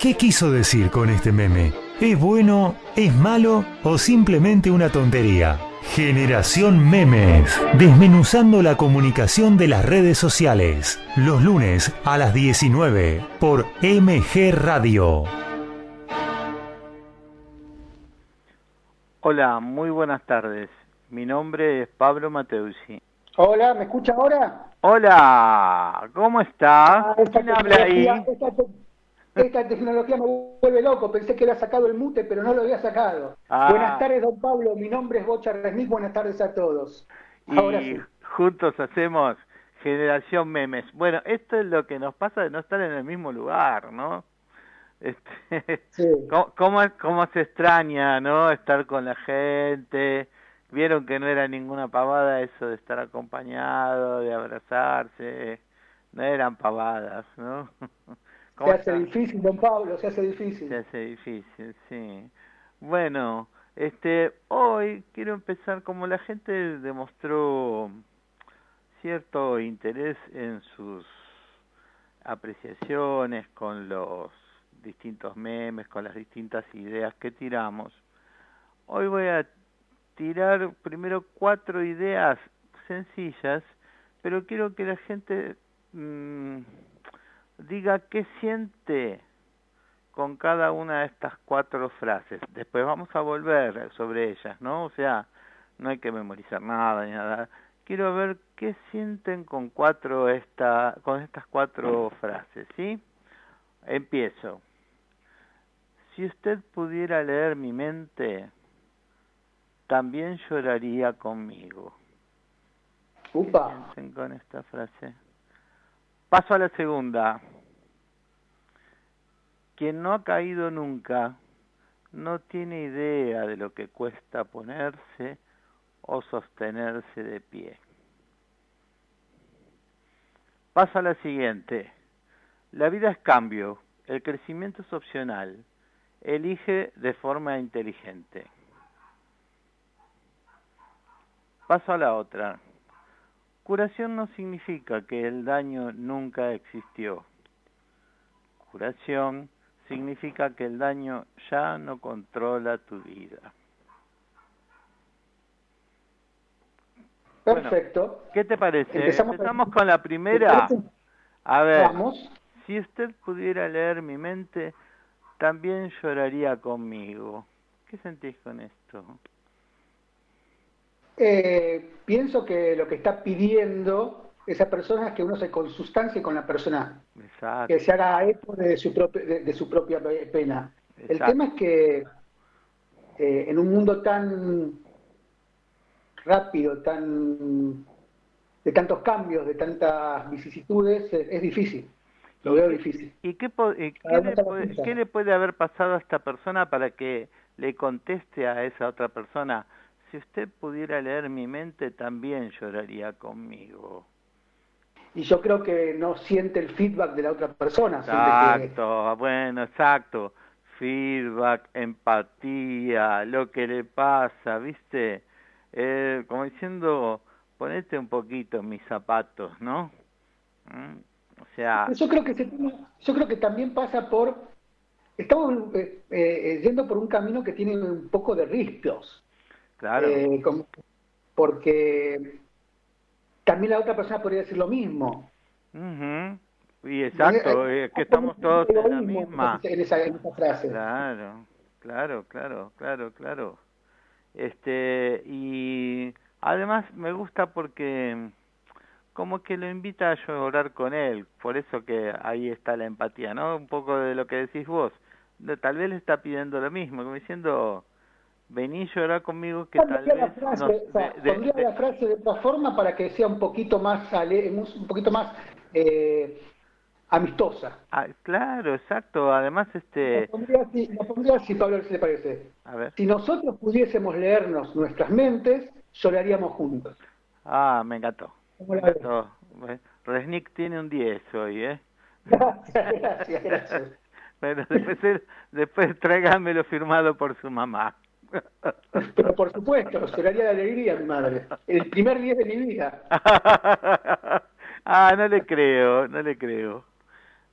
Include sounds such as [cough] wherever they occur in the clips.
¿Qué quiso decir con este meme? ¿Es bueno, es malo o simplemente una tontería? Generación Memes, desmenuzando la comunicación de las redes sociales, los lunes a las 19 por MG Radio. Hola, muy buenas tardes. Mi nombre es Pablo Mateusi. Hola, ¿me escucha ahora? Hola, ¿cómo está? Ah, ¿Quién habla ahí? Esta, esta tecnología me vuelve loco. Pensé que había sacado el mute, pero no lo había sacado. Ah. Buenas tardes, don Pablo. Mi nombre es Bocha Resnick. Buenas tardes a todos. Ahora Y sí. juntos hacemos Generación Memes. Bueno, esto es lo que nos pasa de no estar en el mismo lugar, ¿no? Este, [laughs] Sí. ¿Cómo, cómo, cómo se extraña, ¿no? Estar con la gente. Vieron que no era ninguna pavada eso de estar acompañado, de abrazarse. No eran pavadas, ¿no? [laughs] Se ¿Cómo hace difícil, don Pablo, se hace difícil. Se hace difícil, sí. Bueno, este, hoy quiero empezar como la gente demostró cierto interés en sus apreciaciones con los distintos memes, con las distintas ideas que tiramos. Hoy voy a tirar primero cuatro ideas sencillas, pero quiero que la gente mm, diga qué siente con cada una de estas cuatro frases. Después vamos a volver sobre ellas, ¿no? O sea, no hay que memorizar nada ni nada. Quiero ver qué sienten con cuatro esta, con estas cuatro frases, ¿sí? Empiezo. Si usted pudiera leer mi mente, también lloraría conmigo. Upa. Piensen con esta frase. Paso a la segunda. Quien no ha caído nunca no tiene idea de lo que cuesta ponerse o sostenerse de pie. Paso a la siguiente. La vida es cambio, el crecimiento es opcional. Elige de forma inteligente. Paso a la otra. Curación no significa que el daño nunca existió. Curación significa que el daño ya no controla tu vida. Bueno, Perfecto. ¿Qué te parece? Empezamos Empezamos, con- con la primera. A ver, Vamos. si usted pudiera leer mi mente, también lloraría conmigo. ¿Qué sentís con esto? Eh, pienso que lo que está pidiendo esa persona es que uno se consustancie con la persona. Exacto. que se haga eco de su, propia, de, de su propia pena. El Exacto. tema es que eh, en un mundo tan rápido, tan de tantos cambios, de tantas vicisitudes, es, es difícil. Lo veo difícil. ¿Y qué, y qué, le puede, qué le puede haber pasado a esta persona para que le conteste a esa otra persona? Si usted pudiera leer mi mente, también lloraría conmigo. Y yo creo que no siente el feedback de la otra persona. que- Exacto, bueno, exacto. Feedback, empatía, lo que le pasa, ¿viste? Eh, como diciendo, ponete un poquito mis zapatos, ¿no? ¿Mm? O sea, Yo creo que tema- yo creo que también pasa por estamos eh, eh, yendo por un camino que tiene un poco de riesgos. Claro. Eh, como- porque también la otra persona podría decir lo mismo. Ujú. Y exacto, Hay- es que hay estamos un todos en la misma. En esa, en esa frase. Claro, claro, claro, claro, claro. Este, y además me gusta porque como que lo invita a llorar con él, por eso que ahí está la empatía, ¿no? Un poco de lo que decís vos. Tal vez le está pidiendo lo mismo, como diciendo, vení llorar conmigo que tal Pondría la vez... frase, nos- o sea, de- de- pondría de- la frase de otra forma para que sea un poquito más un poquito más eh, amistosa. Ah, claro, exacto. Además, este... pondría así, pondría así, Pablo, si le parece. A ver. Si nosotros pudiésemos leernos nuestras mentes, lloraríamos juntos. Ah, me encantó. ¿Cómo Me encantó. Resnick tiene un 10 hoy, ¿eh? Gracias, gracias, gracias. [laughs] Bueno, después, después tráigamelo firmado por su mamá. Pero por supuesto, lloraría de alegría mi madre. El primer día de mi vida. [laughs] ah, no le creo, no le creo.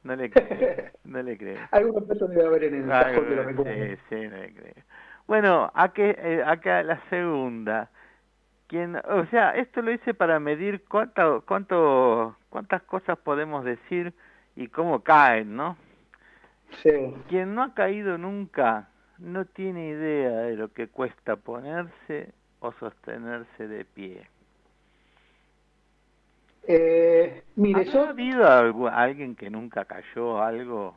no le creo, no le creo. [laughs] Algún peso debe haber en el cajón de los Sí, sí, no le creo. Bueno, eh, acá la segunda. Quien, o sea, esto lo hice para medir cuánto, cuánto, cuántas cosas podemos decir y cómo caen, ¿no? Sí. Quien no ha caído nunca no tiene idea de lo que cuesta ponerse o sostenerse de pie. Eh, mire, yo... ¿Ha habido alguien que nunca cayó algo?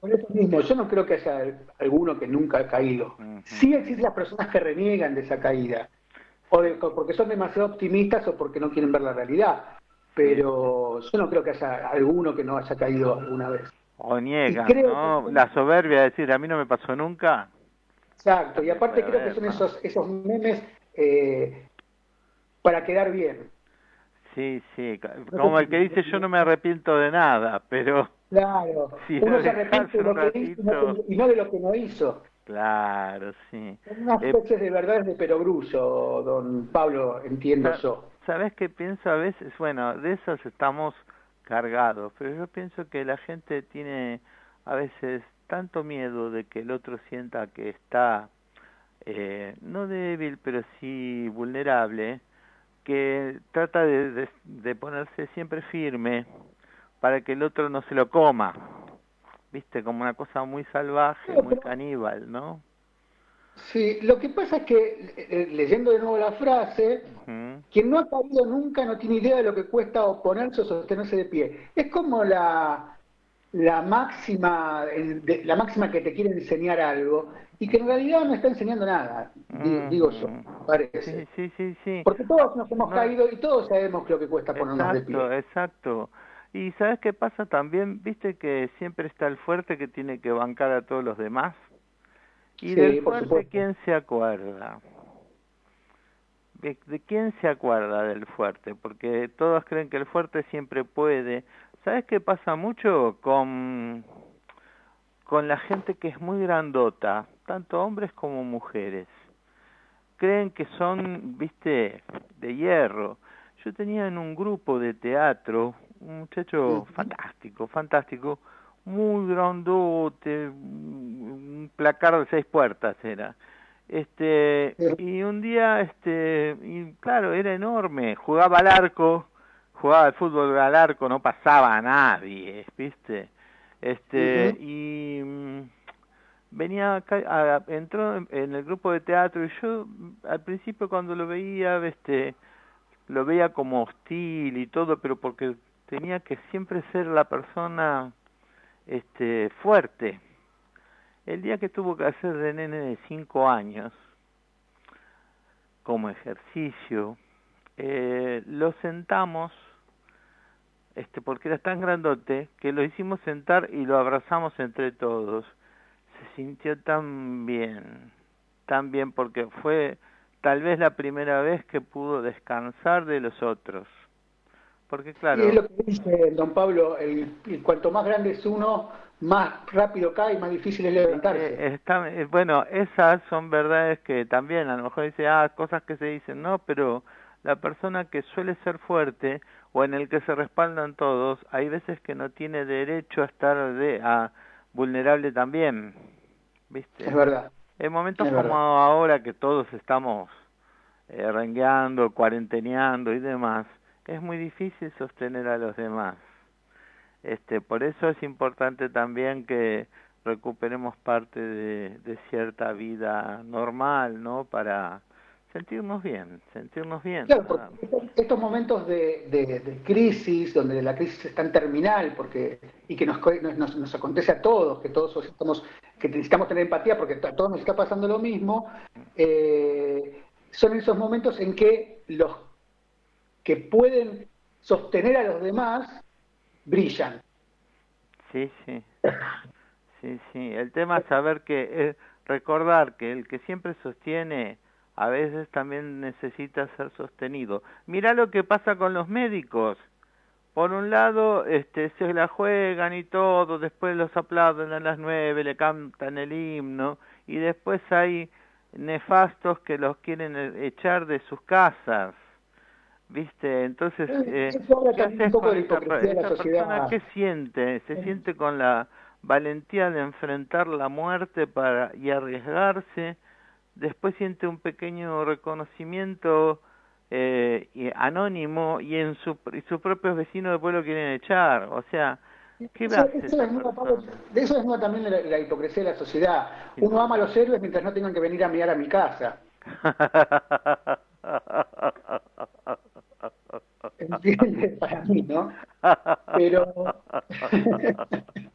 Por eso mismo, yo no creo que haya alguno que nunca ha caído. Sí existen las personas que reniegan de esa caída, o porque son demasiado optimistas o porque no quieren ver la realidad, pero yo no creo que haya alguno que no haya caído alguna vez. O niegan, ¿no? La soberbia de decir, a mí no me pasó nunca. Exacto, y aparte creo que son esos, esos memes eh, para quedar bien. Sí, sí, como el que dice yo no me arrepiento de nada, pero... [laughs] Claro, [laughs] uno se arrepiente de lo que hizo y no de lo que no hizo. Claro, sí. Son unas especies de verdades de perogrullo, don Pablo, entiendo yo. ¿Sabes qué pienso a veces? Bueno, de esos estamos cargados, pero yo pienso que la gente tiene a veces tanto miedo de que el otro sienta que está eh, no débil, pero sí vulnerable, que trata de, de, ponerse siempre firme para que el otro no se lo coma. Viste, como una cosa muy salvaje, muy caníbal, ¿no? Sí, lo que pasa es que, eh, eh, leyendo de nuevo la frase, quien no ha caído nunca no tiene idea de lo que cuesta oponerse o sostenerse de pie. Es como la, la máxima, la máxima que te quiere enseñar algo y que en realidad no está enseñando nada, digo yo, mm. parece. Sí, sí, sí, Porque todos nos hemos caído y todos sabemos lo que cuesta ponernos de pie. Exacto, Y ¿sabes qué pasa también? ¿Viste que siempre está el fuerte que tiene que bancar a todos los demás? ¿Y del fuerte quién se acuerda? ¿De, ¿De quién se acuerda del fuerte? Porque todos creen que el fuerte siempre puede, ¿Sabes qué pasa mucho con, con la gente que es muy grandota, tanto hombres como mujeres? Creen que son, viste, de hierro. Yo tenía en un grupo de teatro un muchacho fantástico, fantástico, muy grandote, un placar de seis puertas era. Este, y un día, este, y claro, era enorme, jugaba al arco, jugaba el fútbol al arco, no pasaba a nadie, ¿viste? Este, y mm, venía acá, entró en el grupo de teatro y yo al principio cuando lo veía, este, lo veía como hostil y todo, pero porque tenía que siempre ser la persona este fuerte. El día que tuvo que hacer de nene de cinco años, como ejercicio, eh, lo sentamos este, porque era tan grandote que lo hicimos sentar y lo abrazamos entre todos. Se sintió tan bien, tan bien porque fue tal vez la primera vez que pudo descansar de los otros. Porque claro... Y es lo que dice don Pablo, el, cuanto más grande es uno, más rápido cae y más difícil es levantarse. Eh, está, eh, bueno, esas son verdades que también a lo mejor dice, ah, cosas que se dicen, no, pero la persona que suele ser fuerte o en el que se respaldan todos, hay veces que no tiene derecho a estar de, a vulnerable también. ¿Viste? Es verdad. En momentos como ahora que todos estamos eh, rengueando, cuarenteneando y demás, es muy difícil sostener a los demás. Este, por eso es importante también que recuperemos parte de, de cierta vida normal, ¿no? Para sentirnos bien, sentirnos bien. Claro, estos momentos de, crisis, donde la crisis es tan terminal, porque y que nos, nos, acontece a todos, que todos estamos, que necesitamos tener empatía porque a todos nos está pasando lo mismo, eh, son esos momentos en que los que pueden sostener a los demás brillan. Sí, sí. Sí, sí. El tema es saber que, es recordar que el que siempre sostiene a veces también necesita ser sostenido. Mira lo que pasa con los médicos. Por un lado, este, se la juegan y todo, después los aplauden a las nueve, le cantan el himno, y después hay nefastos que los quieren echar de sus casas. ¿Viste? Entonces, Eh, eh, ¿qué siente? ¿Se Eh. siente con la valentía de enfrentar la muerte para y arriesgarse? Después siente un pequeño reconocimiento eh, anónimo y en su, y sus propios vecinos después lo quieren echar. O sea, ¿qué Eso, eso Pablo, persona? de eso desnuda también la, la hipocresía de la sociedad. Uno ama a los héroes mientras no tengan que venir a mirar a mi casa. [laughs] ¿Entiendes? Para mí, ¿no? Pero... [laughs]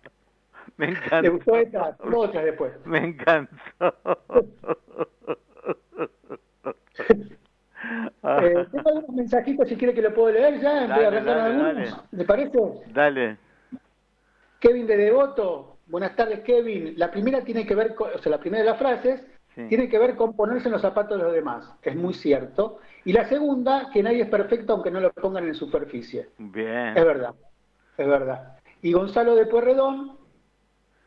Me encanta. ¿Le gustó después. [laughs] Me encantó. [laughs] [laughs] Eh, tengo algunos mensajitos, si quiere que lo puedo leer ya, Dale, dale, algunos. dale. ¿Le parece? Dale. Kevin de Devoto, buenas tardes Kevin. La primera tiene que ver con, o sea, la primera de las frases Sí. tiene que ver con ponerse en los zapatos de los demás, es muy cierto. Y la segunda, que nadie es perfecto aunque no lo pongan en superficie. Bien. Es verdad, es verdad. Y Gonzalo de Puerredón,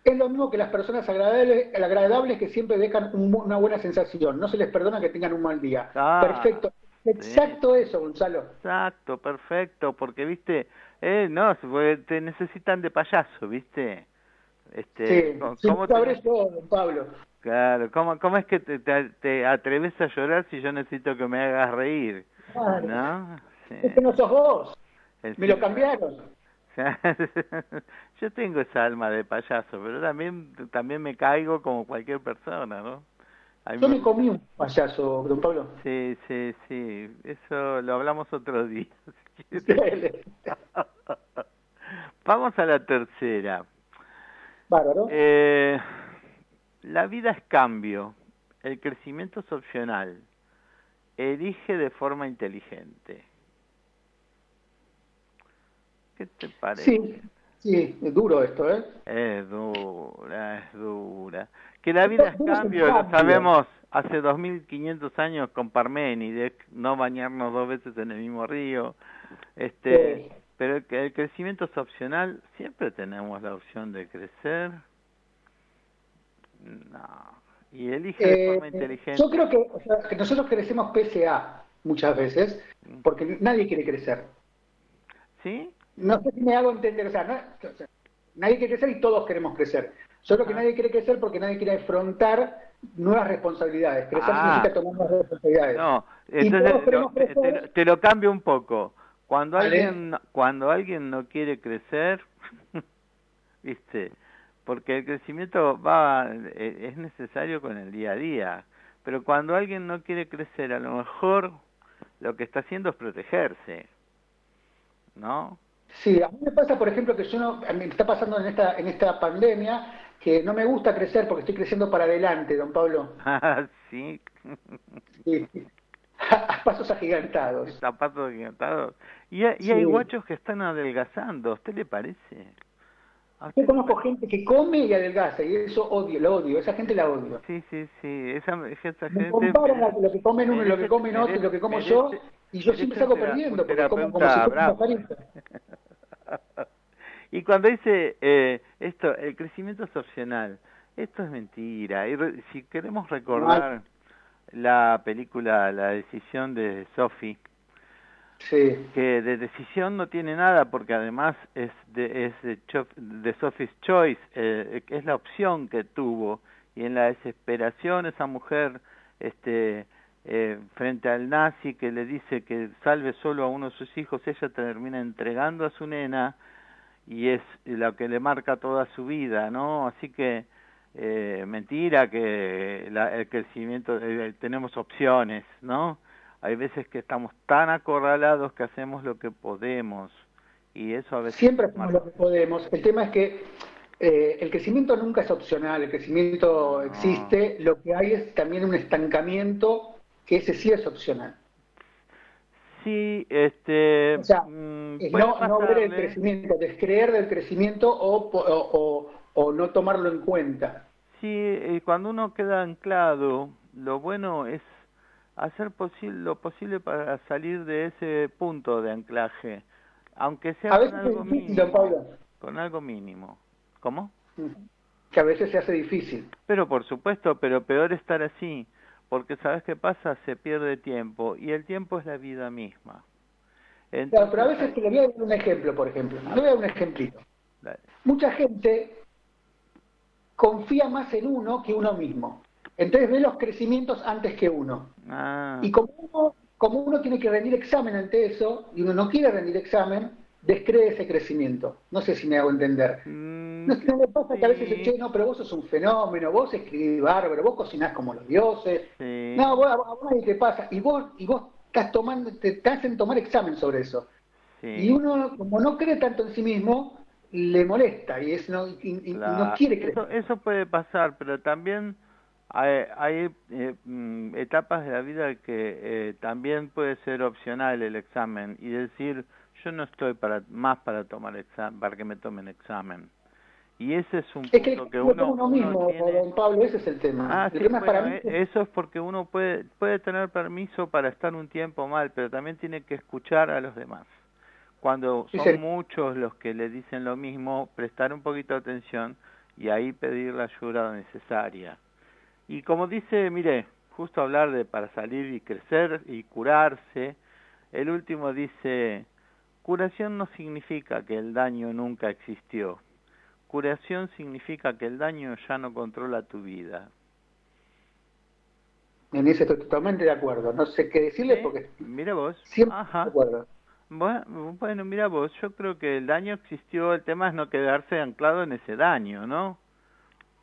es lo mismo que las personas agradables, agradables que siempre dejan un- una buena sensación. No se les perdona que tengan un mal día. Ah, Perfecto. Exacto eso, Gonzalo. Exacto, perfecto, porque viste, eh, no, te necesitan de payaso, viste. Este, Sí, ¿cómo- sí, cómo te- yo, don Pablo. claro, ¿cómo, cómo es que te, te, te atreves a llorar si yo necesito que me hagas reír? Claro. ¿No? Sí. Es que no sos vos. El Me lo sí- cambiaron. [laughs] Yo tengo esa alma de payaso, pero también también me caigo como cualquier persona, ¿no? Yo me- comí un payaso, don Pablo. Sí, sí, sí, eso lo hablamos otro día. [laughs] [laughs] Vamos a la tercera. Bárbaro. Eh, la vida es cambio, el crecimiento es opcional. Elige de forma inteligente. ¿Qué te parece? Sí, sí, es duro esto, ¿eh? Es dura, es dura. Que la vida es cambio, lo cambio. sabemos hace 2500 años con Parménides, no bañarnos dos veces en el mismo río. Este, Sí. pero el, crecimiento es opcional, siempre tenemos la opción de crecer. No. Y elige de Eh, forma inteligente. yo creo que, o sea, que nosotros crecemos PSA muchas veces, porque nadie quiere crecer. ¿Sí? No sé si me hago entender, o sea, no- o sea, nadie quiere crecer y todos queremos crecer. Creo que Ah. nadie quiere crecer porque nadie quiere afrontar nuevas responsabilidades. Crecer Ah. significa tomar nuevas responsabilidades. No, entonces lo- te, lo- cambio un poco. Cuando alguien no- cuando alguien no quiere crecer, [laughs] viste, porque el crecimiento va eh, es necesario con el día a día, pero cuando alguien no quiere crecer, a lo mejor lo que está haciendo es protegerse, ¿no? Sí, a mí me pasa, por ejemplo, que yo no, me está pasando en esta, en esta pandemia que no me gusta crecer porque estoy creciendo para adelante, don Pablo. [laughs] Ah, sí, Sí. A pasos agigantados. zapatos gigantados. Y, hay- y hay guachos que están adelgazando, ¿a usted le parece? ¿A usted Yo conozco gente que come y adelgaza y eso odio, lo odio, esa gente la odio. Sí, sí, sí, esa, esa Me gente... comparan a lo que comen uno y lo que comen otro y lo que como merece- yo y yo siempre salgo perdiendo porque como como si fuera. [laughs] [laughs] y cuando dice eh, esto, el crecimiento es opcional, esto es mentira. Y re- si queremos recordar la película La decisión de Sophie, Sí, que de decisión no tiene nada porque además es de, es de, Cho- de Sophie's Choice, eh, es la opción que tuvo y en la desesperación esa mujer este eh, frente al nazi que le dice que salve solo a uno de sus hijos, ella termina entregando a su nena y es lo que le marca toda su vida, ¿no? Así que eh, mentira que la- el crecimiento, eh, tenemos opciones, ¿no? Hay veces que estamos tan acorralados que hacemos lo que podemos y eso a veces siempre hacemos lo que podemos. El tema es que eh, el crecimiento nunca es opcional, el crecimiento existe, lo que hay es también un estancamiento que ese sí es opcional. Sí, este O sea, mm, Es no, no ver el crecimiento, descreer del crecimiento o, o, o- o no tomarlo en cuenta. Sí, cuando uno queda anclado, lo bueno es hacer posi- lo posible para salir de ese punto de anclaje, aunque sea A con veces es algo difícil, mínimo. Con algo mínimo. ¿Cómo? Que a veces se hace difícil. Pero por supuesto, pero peor estar así, porque ¿sabes qué pasa? Se pierde tiempo y el tiempo es la vida misma. pero a veces te le voy a dar un ejemplo, por ejemplo. Le voy a dar un ejemplito. Mucha gente confía más en uno que uno mismo. Entonces ve los crecimientos antes que uno. Ah. Y como uno, como uno tiene que rendir examen ante eso, y uno no quiere rendir examen, descree ese crecimiento. No sé si me hago entender. Mm, no, no me pasa que a veces che, no, pero vos sos un fenómeno, vos escribís bárbaro, vos cocinás como los dioses. No, vos, a, vos nadie te pasa. Y vos, y vos estás tomando, te, hacen tomar examen sobre eso. Y uno, como no cree tanto en sí mismo, le molesta y, es, no, no quiere creer. Eso, eso puede pasar, pero también hay, hay eh, mm, etapas de la vida que eh, también puede ser opcional el examen y decir yo no estoy para más para tomar examen, para que me tomen examen. Y ese es un punto que, uno, uno mismo, don Pablo, ese es el tema. Ah, el para mí... Eh, eso es porque uno puede puede tener permiso para estar un tiempo mal, pero también tiene que escuchar a los demás. Cuando son muchos los que le dicen lo mismo, prestar un poquito de atención y ahí pedir la ayuda necesaria. Y como dice, mire, justo hablar de para salir y crecer y curarse, el último dice, curación no significa que el daño nunca existió Curación significa que el daño ya no controla tu vida. En eso estoy totalmente de acuerdo. No sé qué decirle porque... Mira vos. Siempre Ajá. de acuerdo. Bueno, bueno, mira vos, yo creo que el daño existió, el tema es no quedarse anclado en ese daño, ¿no?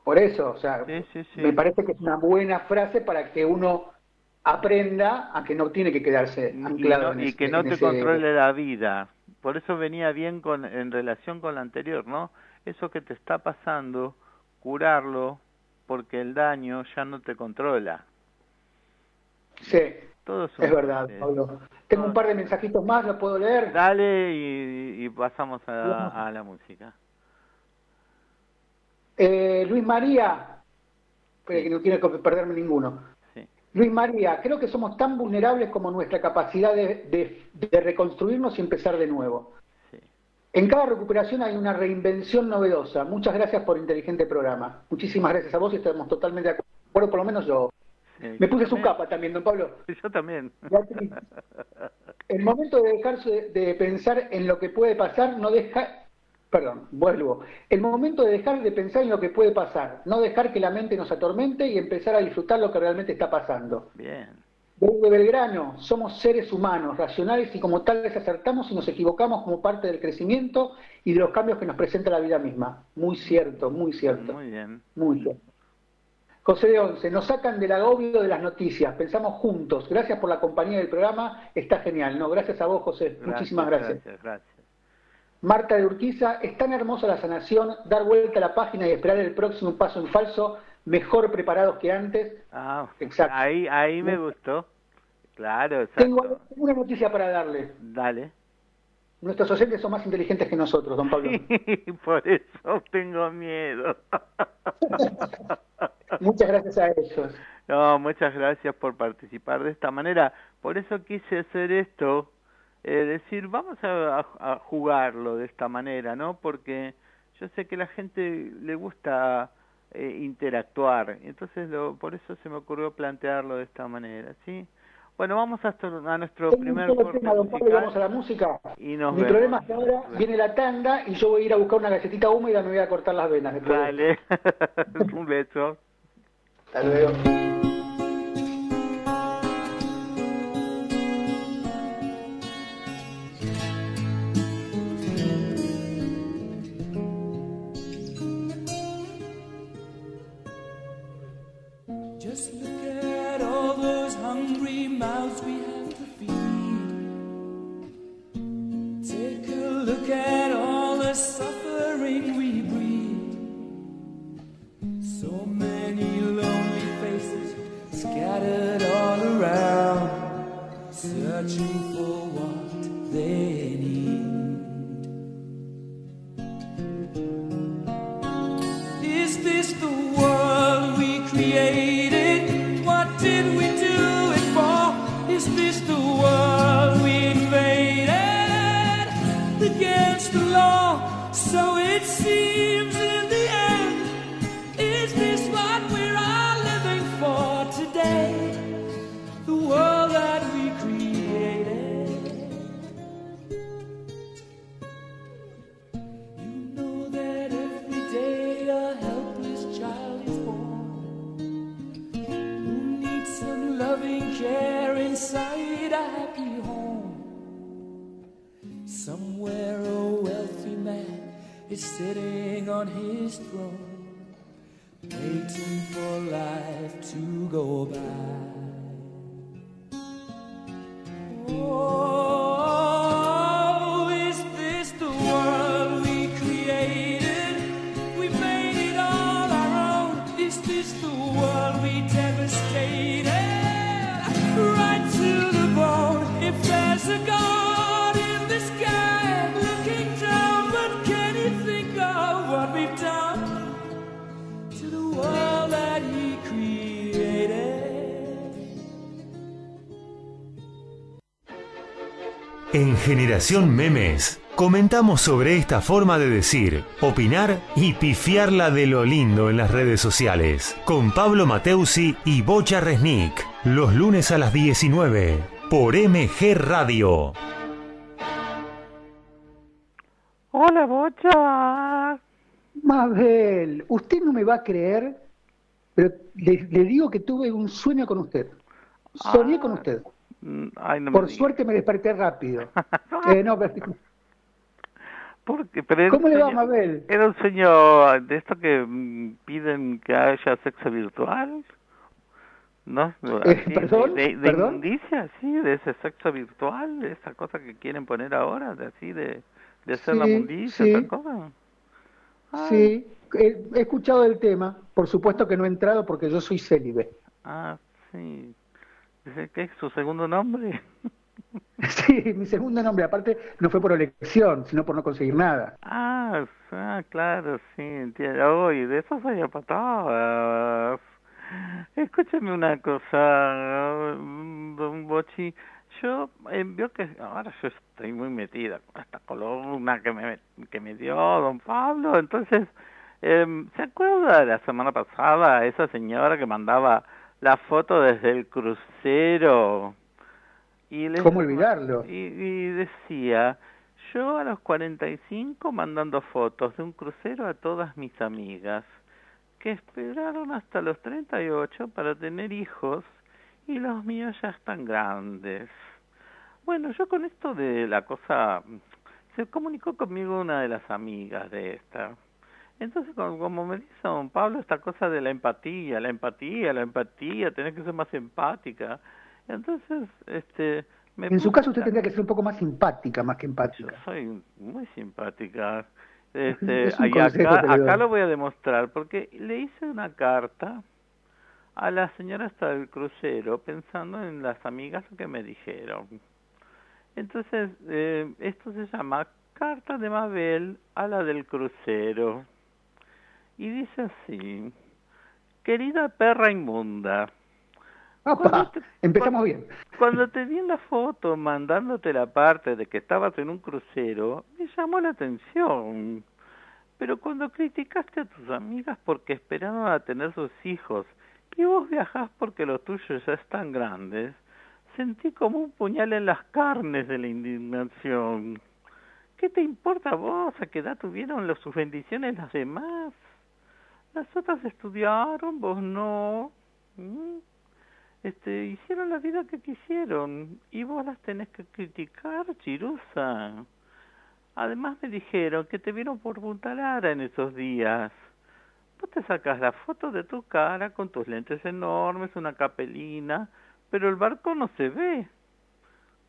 Por eso, o sea, me parece que es una buena frase para que uno aprenda a que no tiene que quedarse anclado y, en y que no te controle la vida. Por eso venía bien con en relación con la anterior, ¿no? Eso que te está pasando, curarlo, porque el daño ya no te controla. Sí, es verdad, Pablo. Tengo un par de mensajitos más, ¿los puedo leer? Dale y, pasamos a, la música. Eh, Luis María, que no quiero perderme ninguno. Luis María, creo que somos tan vulnerables como nuestra capacidad de reconstruirnos y empezar de nuevo. En cada recuperación hay una reinvención novedosa. Muchas gracias por inteligente programa. Muchísimas gracias a vos y estamos totalmente de acuerdo, por lo menos yo. Me puse su capa también, don Pablo. Yo también. El momento de dejarse de pensar en lo que puede pasar, no deja... Perdón, vuelvo. El momento de dejar de pensar en lo que puede pasar, no dejar que la mente nos atormente y empezar a disfrutar lo que realmente está pasando. Bien. Desde Belgrano, somos seres humanos, racionales y como tales acertamos y nos equivocamos como parte del crecimiento y de los cambios que nos presenta la vida misma. Muy cierto, muy cierto. Muy bien. Muy bien. José de Once, nos sacan del agobio de las noticias, pensamos juntos. Gracias por la compañía del programa, está genial. No, gracias a vos, José. Muchísimas gracias. Gracias, gracias. Marta de Urquiza, es tan hermosa la sanación, dar vuelta a la página y esperar el próximo paso en falso mejor preparados que antes. Ah, exacto. Ahí, ahí me gustó. Claro, exacto. Tengo una noticia para darle. Dale. Nuestros oyentes son más inteligentes que nosotros, don Pablo. [laughs] por eso tengo miedo. [laughs] muchas gracias a ellos. No, muchas gracias por participar de esta manera. Por eso quise hacer esto, eh, decir, vamos a, a, jugarlo de esta manera, ¿no? Porque yo sé que la gente le gusta eh, interactuar. Entonces, lo, por eso se me ocurrió plantearlo de esta manera, ¿sí? Bueno, vamos a, a nuestro primer corte tema, don Pablo, vamos a la música. Y nos Mi problema es que ahora viene la tanda y yo voy a ir a buscar una galletita húmeda y me voy a cortar las venas. Dale, [laughs] un beso. Hasta luego. En Generación Memes comentamos sobre esta forma de decir, opinar y pifiarla de lo lindo en las redes sociales. Con Pablo Mateusi y Bocha Resnick. Los lunes a las 19 por MG Radio. Hola, Bocha. Mabel, usted no me va a creer, pero le, le digo que tuve un sueño con usted. Soñé Ah. con usted. Mm, Ay, no me Por suerte me desperté rápido. [laughs] Eh, no, pero- Porque, pero ¿Cómo le va, Mabel? Era un sueño de esto que mm, piden que haya sexo virtual. ¿No? Eh, Así, ¿perdón? De, de, ¿Perdón? inmundicia, sí, de ese sexo virtual, de esa cosa que quieren poner ahora, de así, de, de hacer la Sí, mundicia, sí. esa cosa. Ah, Sí, he, he escuchado el tema. Por supuesto que no he entrado porque yo soy célibe. Ah, sí. Dice que es su segundo nombre. [laughs] Sí, mi segundo nombre. Aparte, no fue por elección, sino por no conseguir nada. Ah, ah, claro, sí, entiendo. Uy, de eso soy a patadas. Escúchame una cosa, don Bochi. Yo eh, veo que ahora yo estoy muy metida con esta columna que me, que me dio don Pablo. Entonces, eh, ¿se acuerda de la semana pasada esa señora que mandaba la foto desde el crucero? Y les- ¿Cómo olvidarlo? y, y decía, yo a los 45 mandando fotos de un crucero a todas mis amigas, que esperaron hasta los 38 para tener hijos y los míos ya están grandes. Bueno, yo con esto de la cosa, se comunicó conmigo una de las amigas de esta. Entonces, como, me dice don Pablo, esta cosa de la empatía, la empatía, la empatía, tenés que ser más empática. Entonces, este... Me En su caso, usted tendría que ser un poco más simpática, más que yo empática. soy muy simpática. [laughs] Este, Es y acá, acá lo voy a demostrar porque le hice una carta a la señora hasta del crucero pensando en las amigas que me dijeron. Entonces, eh, esto se llama Carta de Mabel a la del crucero. Y dice así, querida perra inmunda, te- Empezamos bien. cuando te vi en la foto mandándote la parte de que estabas en un crucero, me llamó la atención. Pero cuando criticaste a tus amigas porque esperaban a tener sus hijos y vos viajás porque los tuyos ya están grandes, sentí como un puñal en las carnes de la indignación. ¿Qué te importa a vos a qué edad tuvieron sus bendiciones las demás? Las otras estudiaron, vos no. ¿Mm? este, hicieron la vida que quisieron y vos las tenés que criticar, chirusa. Además me dijeron que te vieron por Punta Lara en esos días. Vos te sacas la foto de tu cara con tus lentes enormes, una capelina, pero el barco no se ve.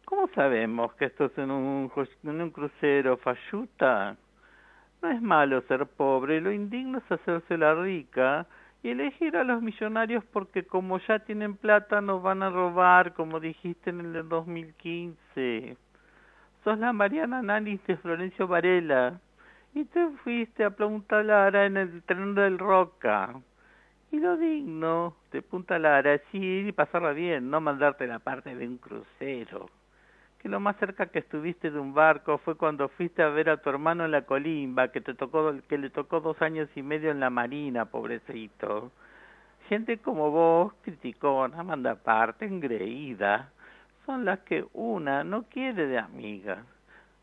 ¿Cómo sabemos que esto es en un, en un crucero falluta? No es malo ser pobre, lo indigno es hacerse la rica y elegir a los millonarios porque como ya tienen plata nos van a robar, como dijiste en el 2015. Sos la Mariana Nanis de Florencio Varela y te fuiste a Punta Lara en el tren del Roca. Y lo digno de Punta Lara es ir y pasarla bien, no mandarte la parte de un crucero que lo más cerca que estuviste de un barco fue cuando fuiste a ver a tu hermano en la colimba, que te tocó, que le tocó dos años y medio en la marina, pobrecito. Gente como vos, criticona, manda parte, engreída, son las que una no quiere de amigas.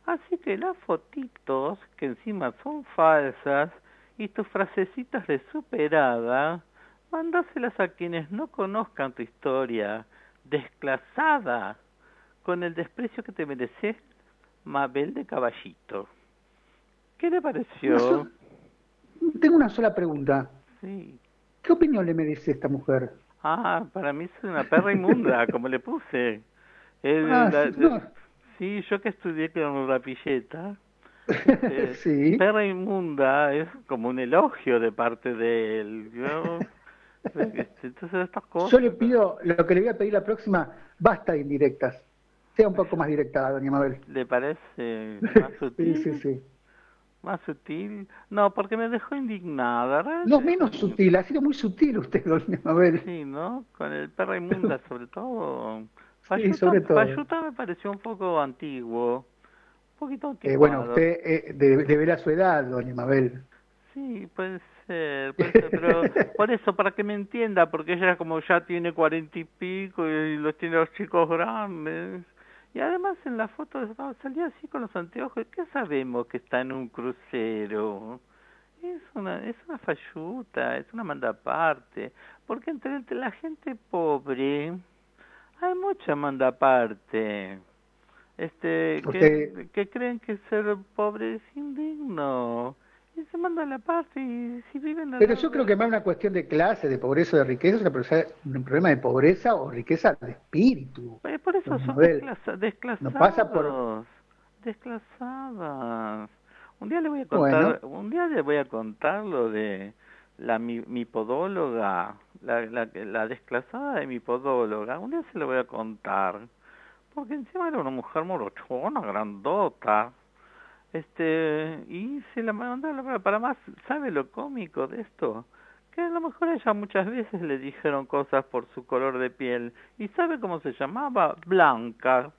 Así que las fotitos, que encima son falsas, y tus frasecitas de superada, mandáselas a quienes no conozcan tu historia, desclasada, con el desprecio que te mereces, Mabel de Caballito. ¿Qué le pareció? Tengo una sola pregunta. Sí. ¿Qué opinión le merece esta mujer? Ah, para mí es una perra inmunda, [laughs] como le puse. Ah, la- sí, no. sí, yo que estudié con Rapilleta, [laughs] eh, sí. perra inmunda es como un elogio de parte de él. [laughs] Este, entonces estas cosas... Yo le pido, lo que le voy a pedir la próxima, basta de indirectas. Sea un poco más directa, doña Mabel. ¿Le parece [laughs] más sutil? Sí, sí, sí. ¿Más sutil? No, porque me dejó indignada. realmente. No, menos sutil, ha sido muy sutil usted, doña Mabel. Sí, ¿no? Con el perro inmunda, [laughs] sobre todo. Sí, sobre todo. Fayuta me pareció un poco antiguo. Un poquito antiguo. Eh, bueno, usted eh, de, de ver a su edad, doña Mabel. Sí, puede ser, puede ser, pero [laughs] por eso, para que me entienda, porque ella como ya tiene cuarenta y pico y los tiene los chicos grandes. Y además en la foto estaba- salía así con los anteojos. ¿Qué sabemos que está en un crucero? Es una, es una falluta, es una mandaparte. Porque entre, entre la gente pobre hay mucha mandaparte. Este, que, Usted- que creen que ser pobre es indigno. Y se manda la parte y si viven al Pero yo creo que más una cuestión de clase, de pobreza o de riqueza, es una un problema de pobreza o riqueza de espíritu. Eh, Por eso son desclasa- desclasados. no pasa por- Desclasadas. Un día le voy a contar, un día le voy a contar lo de la mi, mi podóloga, la, la, la desclasada de mi podóloga. Un día se lo voy a contar. Porque encima era una mujer morochona, grandota. Este, y se la mandó a la para más, ¿sabe lo cómico de esto? Que a lo mejor ella muchas veces le dijeron cosas por su color de piel. ¿Y sabe cómo se llamaba? Blanca.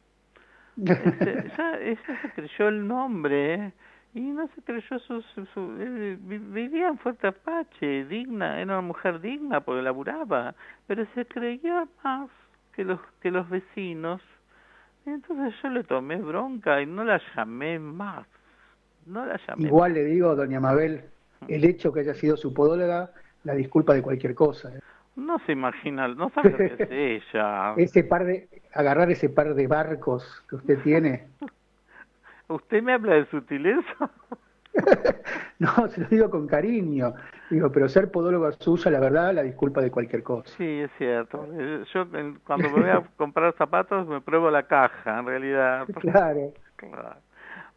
Este, [laughs] ya, ella se creyó el nombre ¿eh? y no se creyó su... su, su- eh, vi- vivía en Fuerte Apache, digna, era una mujer digna porque laburaba, pero se creía más que los, que los vecinos. Entonces yo le tomé bronca y no la llamé más. No la llamé Igual le digo, doña Mabel, el hecho que haya sido su podóloga, la disculpa de cualquier cosa. ¿eh? No se imagina, no sabe lo que es ella. [laughs] Ese par de, agarrar ese par de barcos que usted tiene. [laughs] ¿Usted me habla de sutileza? [laughs] No, se lo digo con cariño. Digo, pero ser podóloga suya, la verdad, la disculpa de cualquier cosa. Sí, es cierto. Eh, Yo en- cuando me voy a comprar zapatos me pruebo la caja, en realidad. Claro. Claro.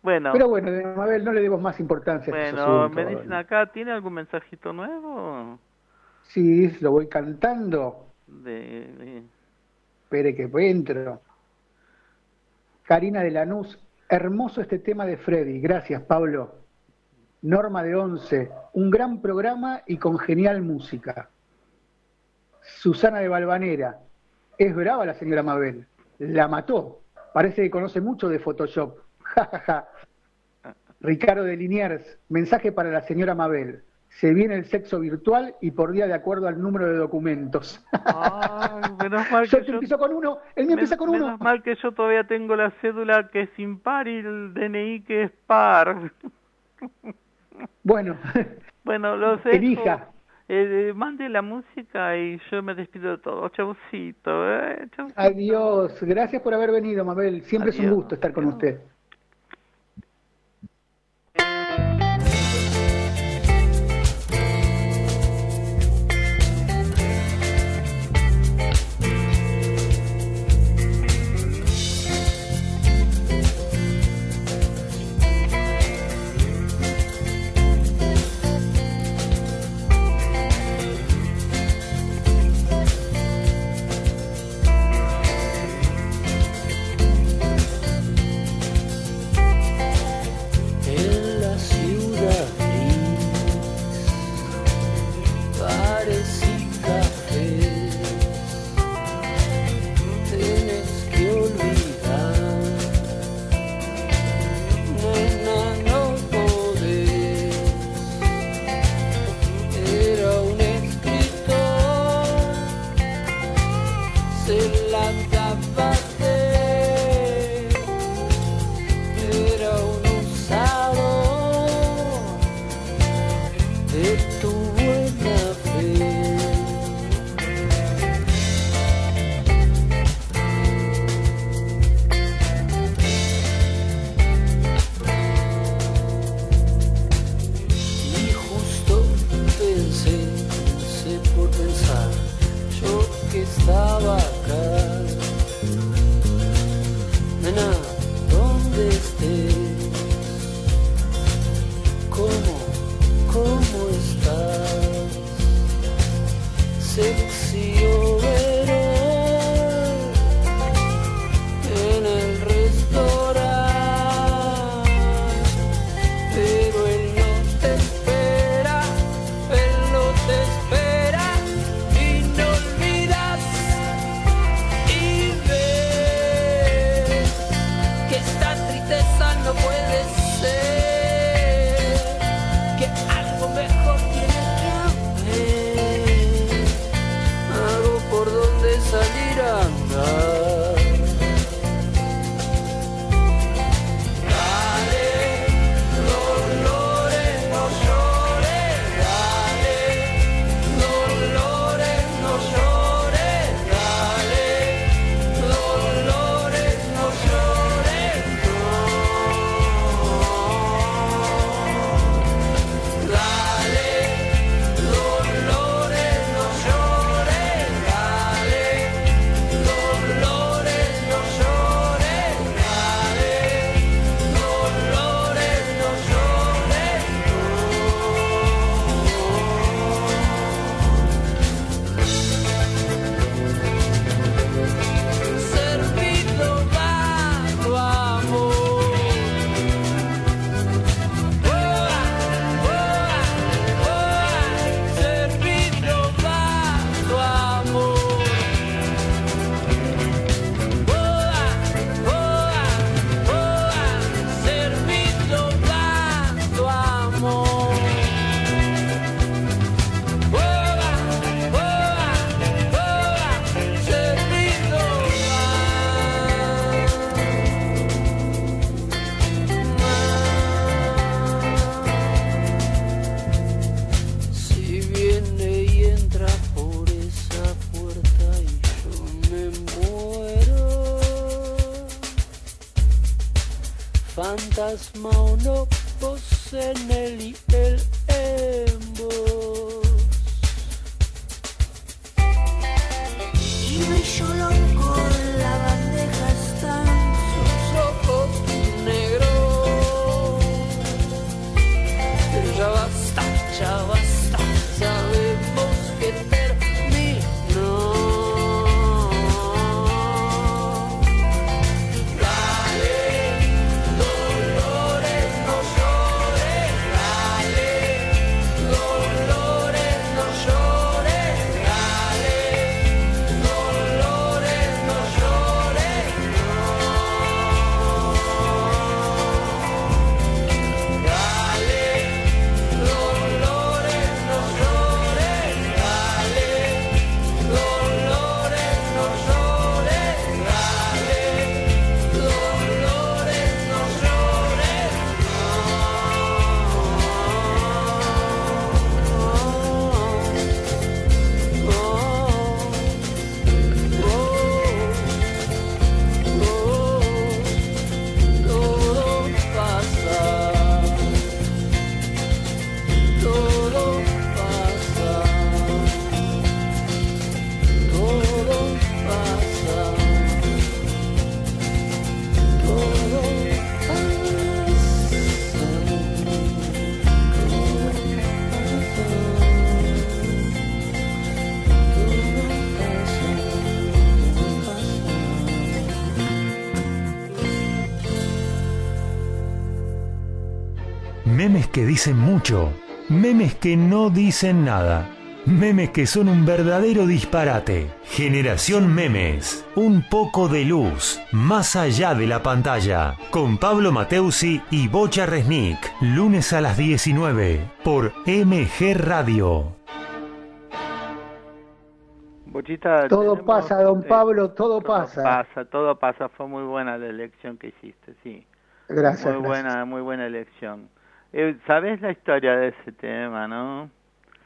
Bueno, Pero bueno, doña Mabel, no le demos más importancia a bueno, asuntos. me dicen acá, ¿tiene algún mensajito nuevo? Sí, lo voy cantando. De, de- Espere que entro. Karina de Lanús, hermoso este tema de Freddy. Gracias, Pablo. Norma de Once, un gran programa y con genial música. Susana de Valvanera, es brava la señora Mabel. La mató. Parece que conoce mucho de Photoshop. Ja, ja, ja. Ricardo de Liniers, mensaje para la señora Mabel. Se viene el sexo virtual y por día de acuerdo al número de documentos. Ay, menos mal Yo que te yo... empiezo con uno, el mío empieza con uno. Menos mal que yo todavía tengo la cédula que es impar y el DNI que es par. Bueno, [laughs] Bueno, los Elija. Eh, mande la música y yo me despido de todo. Chaucito, eh. Chaucito. adiós. Gracias por haber venido, Mabel. Siempre es un gusto estar con Adiós. usted. Dicen mucho, memes que no dicen nada, memes que son un verdadero disparate. Generación Memes, un poco de luz, más allá de la pantalla, con Pablo Mateusi y Bocha Resnick, lunes a las 19, por MG Radio. Bochita, Todo tenemos- pasa, don sí, Pablo, todo pasa. pasa, todo pasa. Fue muy buena la elección que hiciste, sí. Gracias. muy gracias. buena, muy buena elección. Eh, ¿Sabés la historia de ese tema, no?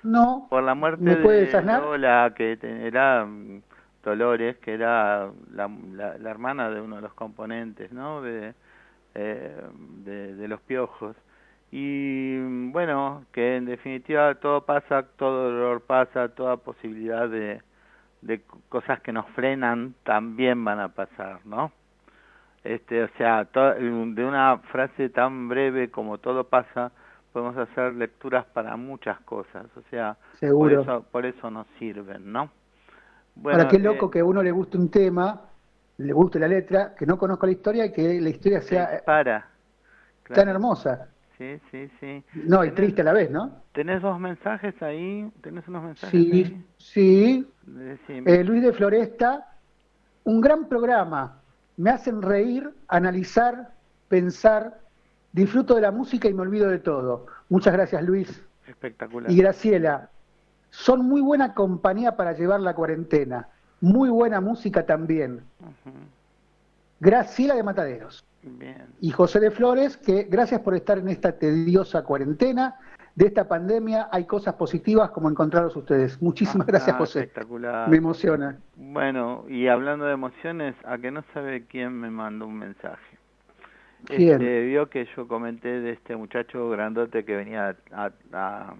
No, Por la muerte ¿Me puede de desasnar? Lola, que era mm, Dolores, que era la, la, la hermana de uno de los componentes, ¿no? De, eh, de, de los piojos. Y mm, bueno, que en definitiva todo pasa, todo dolor pasa, toda posibilidad de, de cosas que nos frenan también van a pasar, ¿no? Este, o sea, to- de una frase tan breve como todo pasa, podemos hacer lecturas para muchas cosas, o sea, Seguro. por eso, por eso nos sirven, ¿no? Ahora, qué eh, loco que a uno le guste un tema, le guste la letra, que no conozca la historia y que la historia se sea eh, dispara. tan hermosa. Sí, sí, sí. No, y ¿Tenés- triste a la vez, ¿no? ¿Tenés dos mensajes ahí? ¿Tenés unos mensajes Sí, ahí? sí. Eh, Luis de Floresta, un gran programa. Me hacen reír, analizar, pensar. Disfruto de la música y me olvido de todo. Muchas gracias, Luis. Espectacular. Y Graciela, son muy buena compañía para llevar la cuarentena. Muy buena música también. Graciela de Mataderos. Bien. Y José de Flores, que gracias por estar en esta tediosa cuarentena. De esta pandemia hay cosas positivas como encontrarlos ustedes. Muchísimas Ah, gracias, José. Espectacular. Me emociona. Bueno, y hablando de emociones, a que no sabe quién me mandó un mensaje. ¿Quién? Este, vio que yo comenté de este muchacho grandote que venía a, a,